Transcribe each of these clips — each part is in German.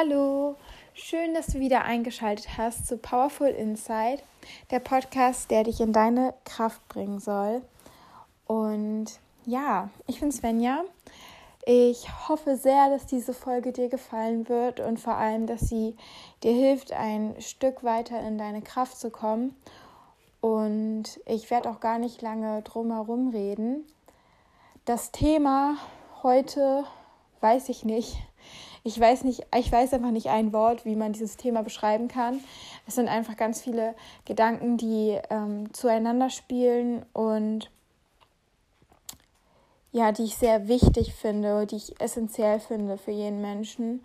Hallo, schön, dass du wieder eingeschaltet hast zu Powerful Insight, der Podcast, der dich in deine Kraft bringen soll. Und ja, ich bin Svenja. Ich hoffe sehr, dass diese Folge dir gefallen wird und vor allem, dass sie dir hilft, ein Stück weiter in deine Kraft zu kommen. Und ich werde auch gar nicht lange drum herum reden. Das Thema heute weiß ich nicht ich weiß nicht, ich weiß einfach nicht ein Wort, wie man dieses Thema beschreiben kann. Es sind einfach ganz viele Gedanken, die ähm, zueinander spielen und ja, die ich sehr wichtig finde, die ich essentiell finde für jeden Menschen.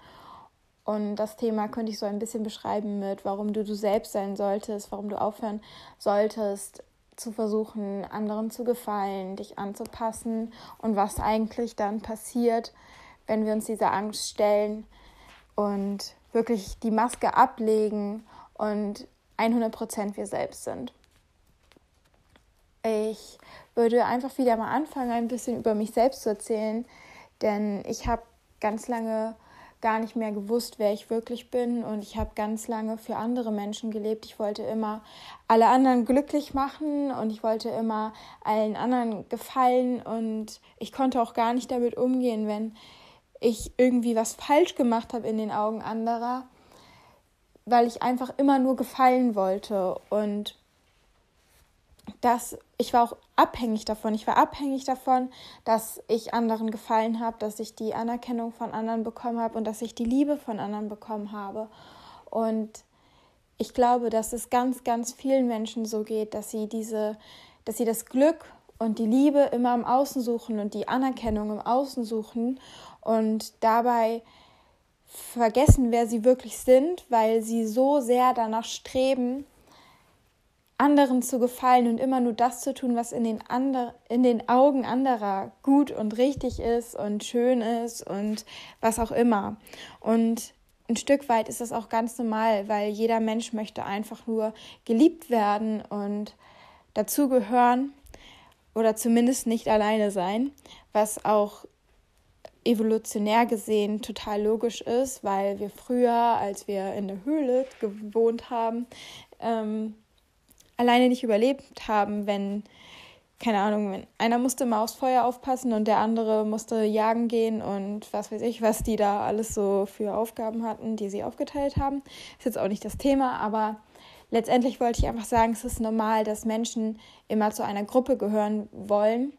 Und das Thema könnte ich so ein bisschen beschreiben mit, warum du du selbst sein solltest, warum du aufhören solltest, zu versuchen, anderen zu gefallen, dich anzupassen und was eigentlich dann passiert, wenn wir uns dieser Angst stellen und wirklich die Maske ablegen und 100% wir selbst sind. Ich würde einfach wieder mal anfangen, ein bisschen über mich selbst zu erzählen, denn ich habe ganz lange gar nicht mehr gewusst, wer ich wirklich bin und ich habe ganz lange für andere Menschen gelebt. Ich wollte immer alle anderen glücklich machen und ich wollte immer allen anderen gefallen und ich konnte auch gar nicht damit umgehen, wenn ich irgendwie was falsch gemacht habe in den Augen anderer, weil ich einfach immer nur gefallen wollte und das ich war auch abhängig davon. Ich war abhängig davon, dass ich anderen gefallen habe, dass ich die Anerkennung von anderen bekommen habe und dass ich die Liebe von anderen bekommen habe. Und ich glaube, dass es ganz, ganz vielen Menschen so geht, dass sie diese, dass sie das Glück und die Liebe immer im Außen suchen und die Anerkennung im Außen suchen und dabei vergessen, wer sie wirklich sind, weil sie so sehr danach streben, anderen zu gefallen und immer nur das zu tun, was in den, ander in den Augen anderer gut und richtig ist und schön ist und was auch immer. Und ein Stück weit ist das auch ganz normal, weil jeder Mensch möchte einfach nur geliebt werden und dazugehören oder zumindest nicht alleine sein, was auch evolutionär gesehen total logisch ist, weil wir früher, als wir in der Höhle gewohnt haben, ähm, alleine nicht überlebt haben, wenn, keine Ahnung, wenn einer musste immer aufs Feuer aufpassen und der andere musste jagen gehen und was weiß ich, was die da alles so für Aufgaben hatten, die sie aufgeteilt haben. Ist jetzt auch nicht das Thema, aber letztendlich wollte ich einfach sagen, es ist normal, dass Menschen immer zu einer Gruppe gehören wollen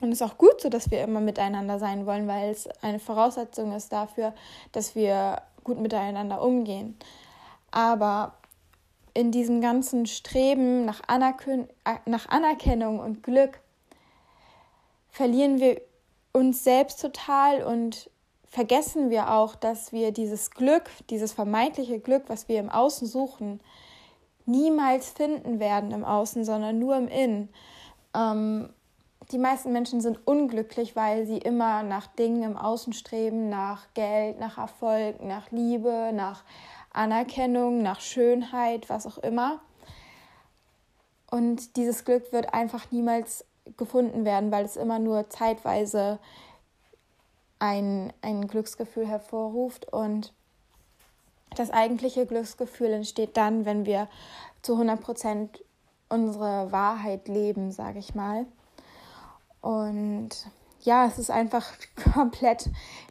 und es ist auch gut so, dass wir immer miteinander sein wollen, weil es eine Voraussetzung ist dafür, dass wir gut miteinander umgehen. Aber in diesem ganzen Streben nach, Anerken nach Anerkennung und Glück verlieren wir uns selbst total und vergessen wir auch, dass wir dieses Glück, dieses vermeintliche Glück, was wir im Außen suchen, niemals finden werden im Außen, sondern nur im Innen. Ähm, die meisten Menschen sind unglücklich, weil sie immer nach Dingen im Außen streben, nach Geld, nach Erfolg, nach Liebe, nach Anerkennung, nach Schönheit, was auch immer. Und dieses Glück wird einfach niemals gefunden werden, weil es immer nur zeitweise ein, ein Glücksgefühl hervorruft. Und das eigentliche Glücksgefühl entsteht dann, wenn wir zu 100 Prozent unsere Wahrheit leben, sage ich mal. Und ja, es ist einfach komplett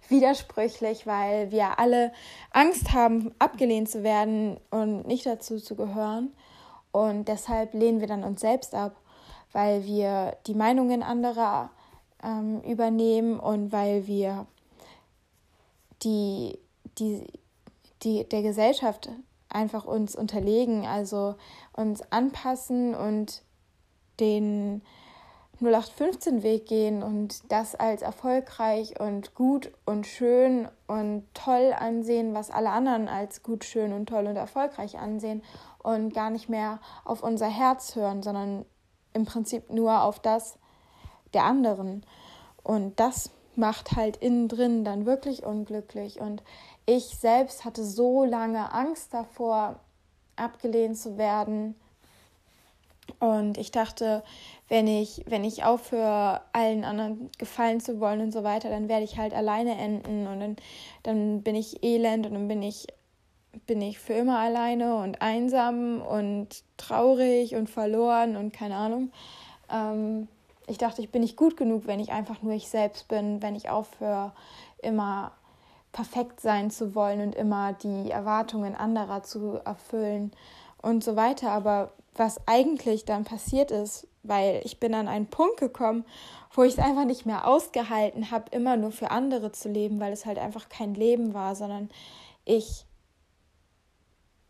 widersprüchlich, weil wir alle Angst haben, abgelehnt zu werden und nicht dazu zu gehören. Und deshalb lehnen wir dann uns selbst ab, weil wir die Meinungen anderer ähm, übernehmen und weil wir die, die, die, der Gesellschaft einfach uns unterlegen, also uns anpassen und den 0815-Weg gehen und das als erfolgreich und gut und schön und toll ansehen, was alle anderen als gut, schön und toll und erfolgreich ansehen und gar nicht mehr auf unser Herz hören, sondern im Prinzip nur auf das der anderen. Und das macht halt innen drin dann wirklich unglücklich. Und ich selbst hatte so lange Angst davor, abgelehnt zu werden Und ich dachte, wenn ich, wenn ich aufhöre, allen anderen gefallen zu wollen und so weiter, dann werde ich halt alleine enden und dann, dann bin ich elend und dann bin ich, bin ich für immer alleine und einsam und traurig und verloren und keine Ahnung. Ähm, ich dachte, ich bin nicht gut genug, wenn ich einfach nur ich selbst bin, wenn ich aufhöre, immer perfekt sein zu wollen und immer die Erwartungen anderer zu erfüllen und so weiter. Aber was eigentlich dann passiert ist, weil ich bin an einen Punkt gekommen, wo ich es einfach nicht mehr ausgehalten habe, immer nur für andere zu leben, weil es halt einfach kein Leben war, sondern ich,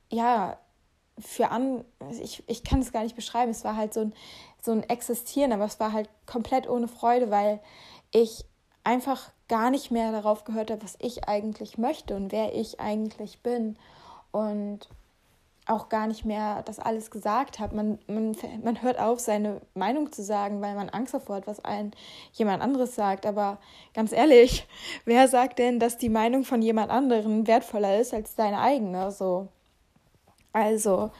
ja, für an, ich, ich kann es gar nicht beschreiben, es war halt so ein, so ein Existieren, aber es war halt komplett ohne Freude, weil ich einfach gar nicht mehr darauf gehört habe, was ich eigentlich möchte und wer ich eigentlich bin. Und auch gar nicht mehr das alles gesagt habe. Man, man, man hört auf, seine Meinung zu sagen, weil man Angst davor hat, was ein jemand anderes sagt. Aber ganz ehrlich, wer sagt denn, dass die Meinung von jemand anderen wertvoller ist als deine eigene? So. Also,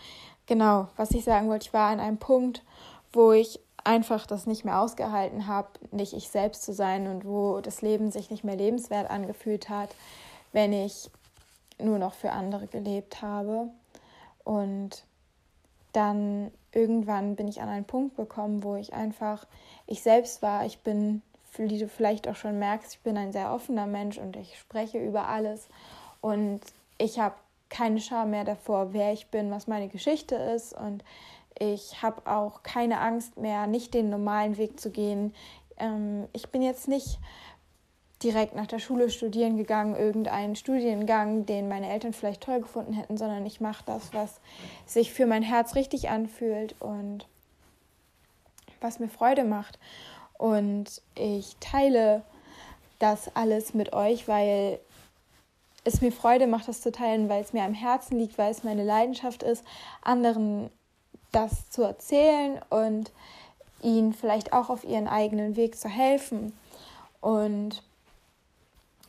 genau, was ich sagen wollte, ich war an einem Punkt, wo ich einfach das nicht mehr ausgehalten habe, nicht ich selbst zu sein und wo das Leben sich nicht mehr lebenswert angefühlt hat, wenn ich nur noch für andere gelebt habe. Und dann irgendwann bin ich an einen Punkt gekommen, wo ich einfach ich selbst war. Ich bin, wie du vielleicht auch schon merkst, ich bin ein sehr offener Mensch und ich spreche über alles. Und ich habe keine Scham mehr davor, wer ich bin, was meine Geschichte ist. Und ich habe auch keine Angst mehr, nicht den normalen Weg zu gehen. Ähm, ich bin jetzt nicht direkt nach der Schule studieren gegangen, irgendeinen Studiengang, den meine Eltern vielleicht toll gefunden hätten, sondern ich mache das, was sich für mein Herz richtig anfühlt und was mir Freude macht. Und ich teile das alles mit euch, weil es mir Freude macht, das zu teilen, weil es mir am Herzen liegt, weil es meine Leidenschaft ist, anderen das zu erzählen und ihnen vielleicht auch auf ihren eigenen Weg zu helfen. Und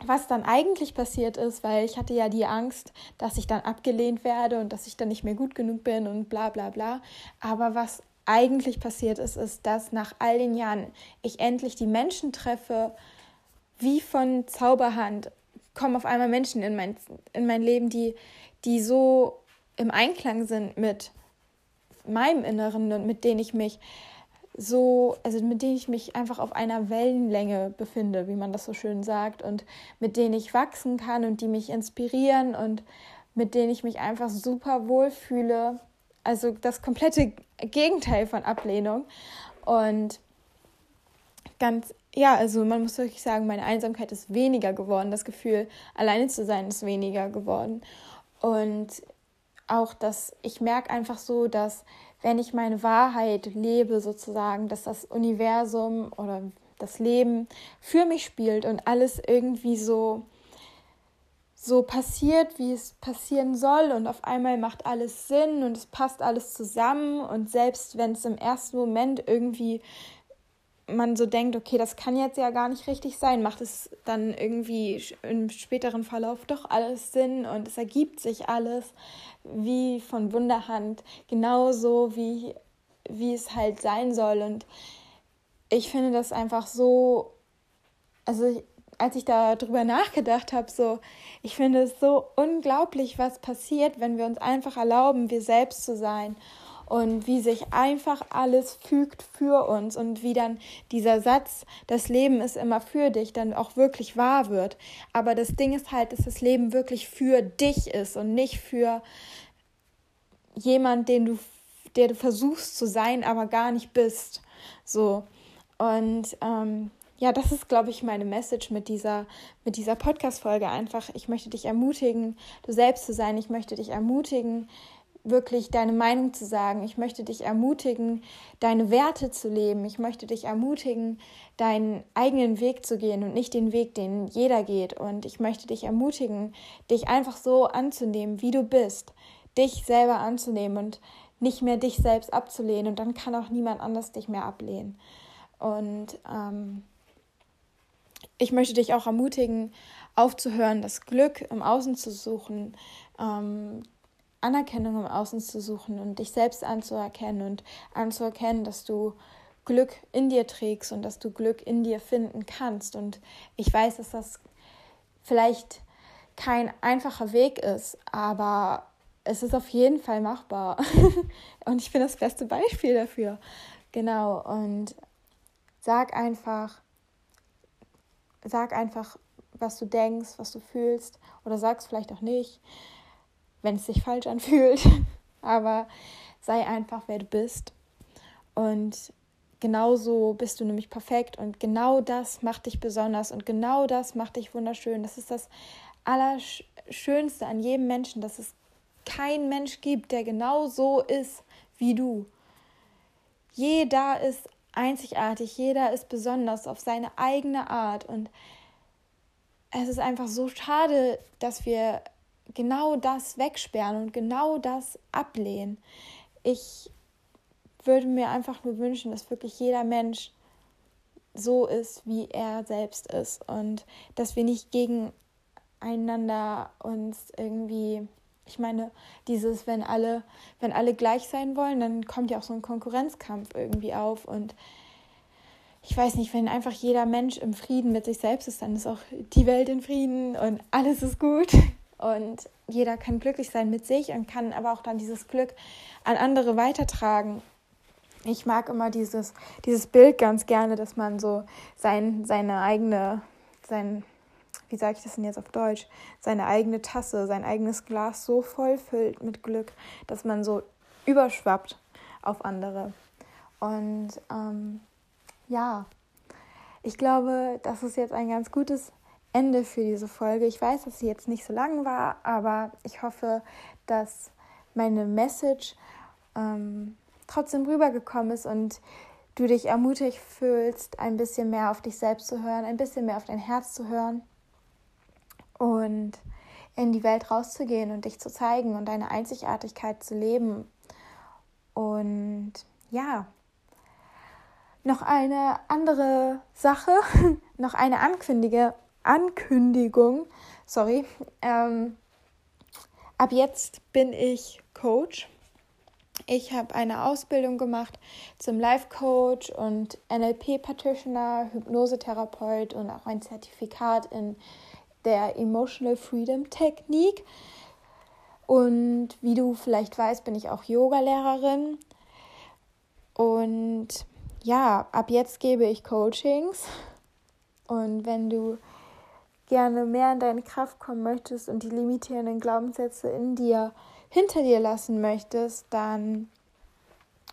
was dann eigentlich passiert ist, weil ich hatte ja die Angst, dass ich dann abgelehnt werde und dass ich dann nicht mehr gut genug bin und bla bla bla. Aber was eigentlich passiert ist, ist, dass nach all den Jahren ich endlich die Menschen treffe, wie von Zauberhand kommen auf einmal Menschen in mein, in mein Leben, die, die so im Einklang sind mit meinem Inneren und mit denen ich mich so, also mit denen ich mich einfach auf einer Wellenlänge befinde, wie man das so schön sagt, und mit denen ich wachsen kann und die mich inspirieren und mit denen ich mich einfach super wohl fühle. Also das komplette Gegenteil von Ablehnung. Und ganz, ja, also man muss wirklich sagen, meine Einsamkeit ist weniger geworden. Das Gefühl, alleine zu sein, ist weniger geworden. Und auch, dass ich merke einfach so, dass wenn ich meine Wahrheit lebe, sozusagen, dass das Universum oder das Leben für mich spielt und alles irgendwie so so passiert, wie es passieren soll und auf einmal macht alles Sinn und es passt alles zusammen und selbst wenn es im ersten Moment irgendwie man so denkt, okay, das kann jetzt ja gar nicht richtig sein, macht es dann irgendwie im späteren Verlauf doch alles Sinn und es ergibt sich alles wie von Wunderhand, genauso wie, wie es halt sein soll. Und ich finde das einfach so, also als ich darüber nachgedacht habe, so, ich finde es so unglaublich, was passiert, wenn wir uns einfach erlauben, wir selbst zu sein und wie sich einfach alles fügt für uns und wie dann dieser Satz, das Leben ist immer für dich, dann auch wirklich wahr wird. Aber das Ding ist halt, dass das Leben wirklich für dich ist und nicht für jemand, den du, der du versuchst zu sein, aber gar nicht bist. So. Und ähm, ja, das ist, glaube ich, meine Message mit dieser, mit dieser Podcast-Folge. Einfach, ich möchte dich ermutigen, du selbst zu sein. Ich möchte dich ermutigen, wirklich deine Meinung zu sagen. Ich möchte dich ermutigen, deine Werte zu leben. Ich möchte dich ermutigen, deinen eigenen Weg zu gehen und nicht den Weg, den jeder geht. Und ich möchte dich ermutigen, dich einfach so anzunehmen, wie du bist, dich selber anzunehmen und nicht mehr dich selbst abzulehnen. Und dann kann auch niemand anders dich mehr ablehnen. Und ähm, ich möchte dich auch ermutigen, aufzuhören, das Glück im Außen zu suchen, ähm, Anerkennung im Außen zu suchen und dich selbst anzuerkennen und anzuerkennen, dass du Glück in dir trägst und dass du Glück in dir finden kannst. Und ich weiß, dass das vielleicht kein einfacher Weg ist, aber es ist auf jeden Fall machbar. und ich bin das beste Beispiel dafür. Genau. Und sag einfach, sag einfach, was du denkst, was du fühlst. Oder sag es vielleicht auch nicht, wenn es sich falsch anfühlt. aber sei einfach, wer du bist. Und genauso bist du nämlich perfekt und genau das macht dich besonders und genau das macht dich wunderschön. Das ist das Allerschönste an jedem Menschen, dass es keinen Mensch gibt, der genau so ist wie du. Jeder ist einzigartig, jeder ist besonders auf seine eigene Art und es ist einfach so schade, dass wir genau das wegsperren und genau das ablehnen. Ich würde mir einfach nur wünschen, dass wirklich jeder Mensch so ist, wie er selbst ist und dass wir nicht gegen einander uns irgendwie ich meine, dieses, wenn alle, wenn alle gleich sein wollen, dann kommt ja auch so ein Konkurrenzkampf irgendwie auf. Und ich weiß nicht, wenn einfach jeder Mensch im Frieden mit sich selbst ist, dann ist auch die Welt in Frieden und alles ist gut. Und jeder kann glücklich sein mit sich und kann aber auch dann dieses Glück an andere weitertragen. Ich mag immer dieses, dieses Bild ganz gerne, dass man so sein, seine eigene, sein, wie sage ich das denn jetzt auf Deutsch, seine eigene Tasse, sein eigenes Glas so voll füllt mit Glück, dass man so überschwappt auf andere. Und ähm, ja, ich glaube, das ist jetzt ein ganz gutes Ende für diese Folge. Ich weiß, dass sie jetzt nicht so lang war, aber ich hoffe, dass meine Message ähm, trotzdem rübergekommen ist und du dich ermutigt fühlst, ein bisschen mehr auf dich selbst zu hören, ein bisschen mehr auf dein Herz zu hören und in die Welt rauszugehen und dich zu zeigen und deine Einzigartigkeit zu leben. Und ja, noch eine andere Sache, noch eine Ankündige, Ankündigung, sorry. Ähm, ab jetzt bin ich Coach. Ich habe eine Ausbildung gemacht zum Life Coach und NLP Practitioner, Hypnosetherapeut und auch ein Zertifikat in der Emotional Freedom Technik. Und wie du vielleicht weißt, bin ich auch Yoga-Lehrerin. Und ja, ab jetzt gebe ich Coachings. Und wenn du gerne mehr in deine Kraft kommen möchtest und die limitierenden Glaubenssätze in dir hinter dir lassen möchtest, dann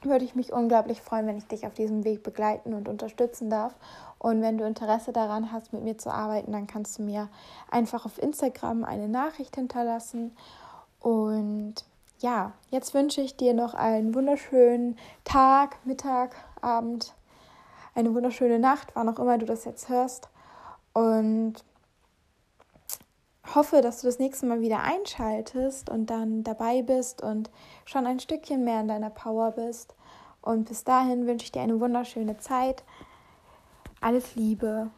würde ich mich unglaublich freuen, wenn ich dich auf diesem Weg begleiten und unterstützen darf. Und wenn du Interesse daran hast, mit mir zu arbeiten, dann kannst du mir einfach auf Instagram eine Nachricht hinterlassen. Und ja, jetzt wünsche ich dir noch einen wunderschönen Tag, Mittag, Abend, eine wunderschöne Nacht, wann auch immer du das jetzt hörst. Und hoffe, dass du das nächste Mal wieder einschaltest und dann dabei bist und schon ein Stückchen mehr in deiner Power bist. Und bis dahin wünsche ich dir eine wunderschöne Zeit. Alles Liebe.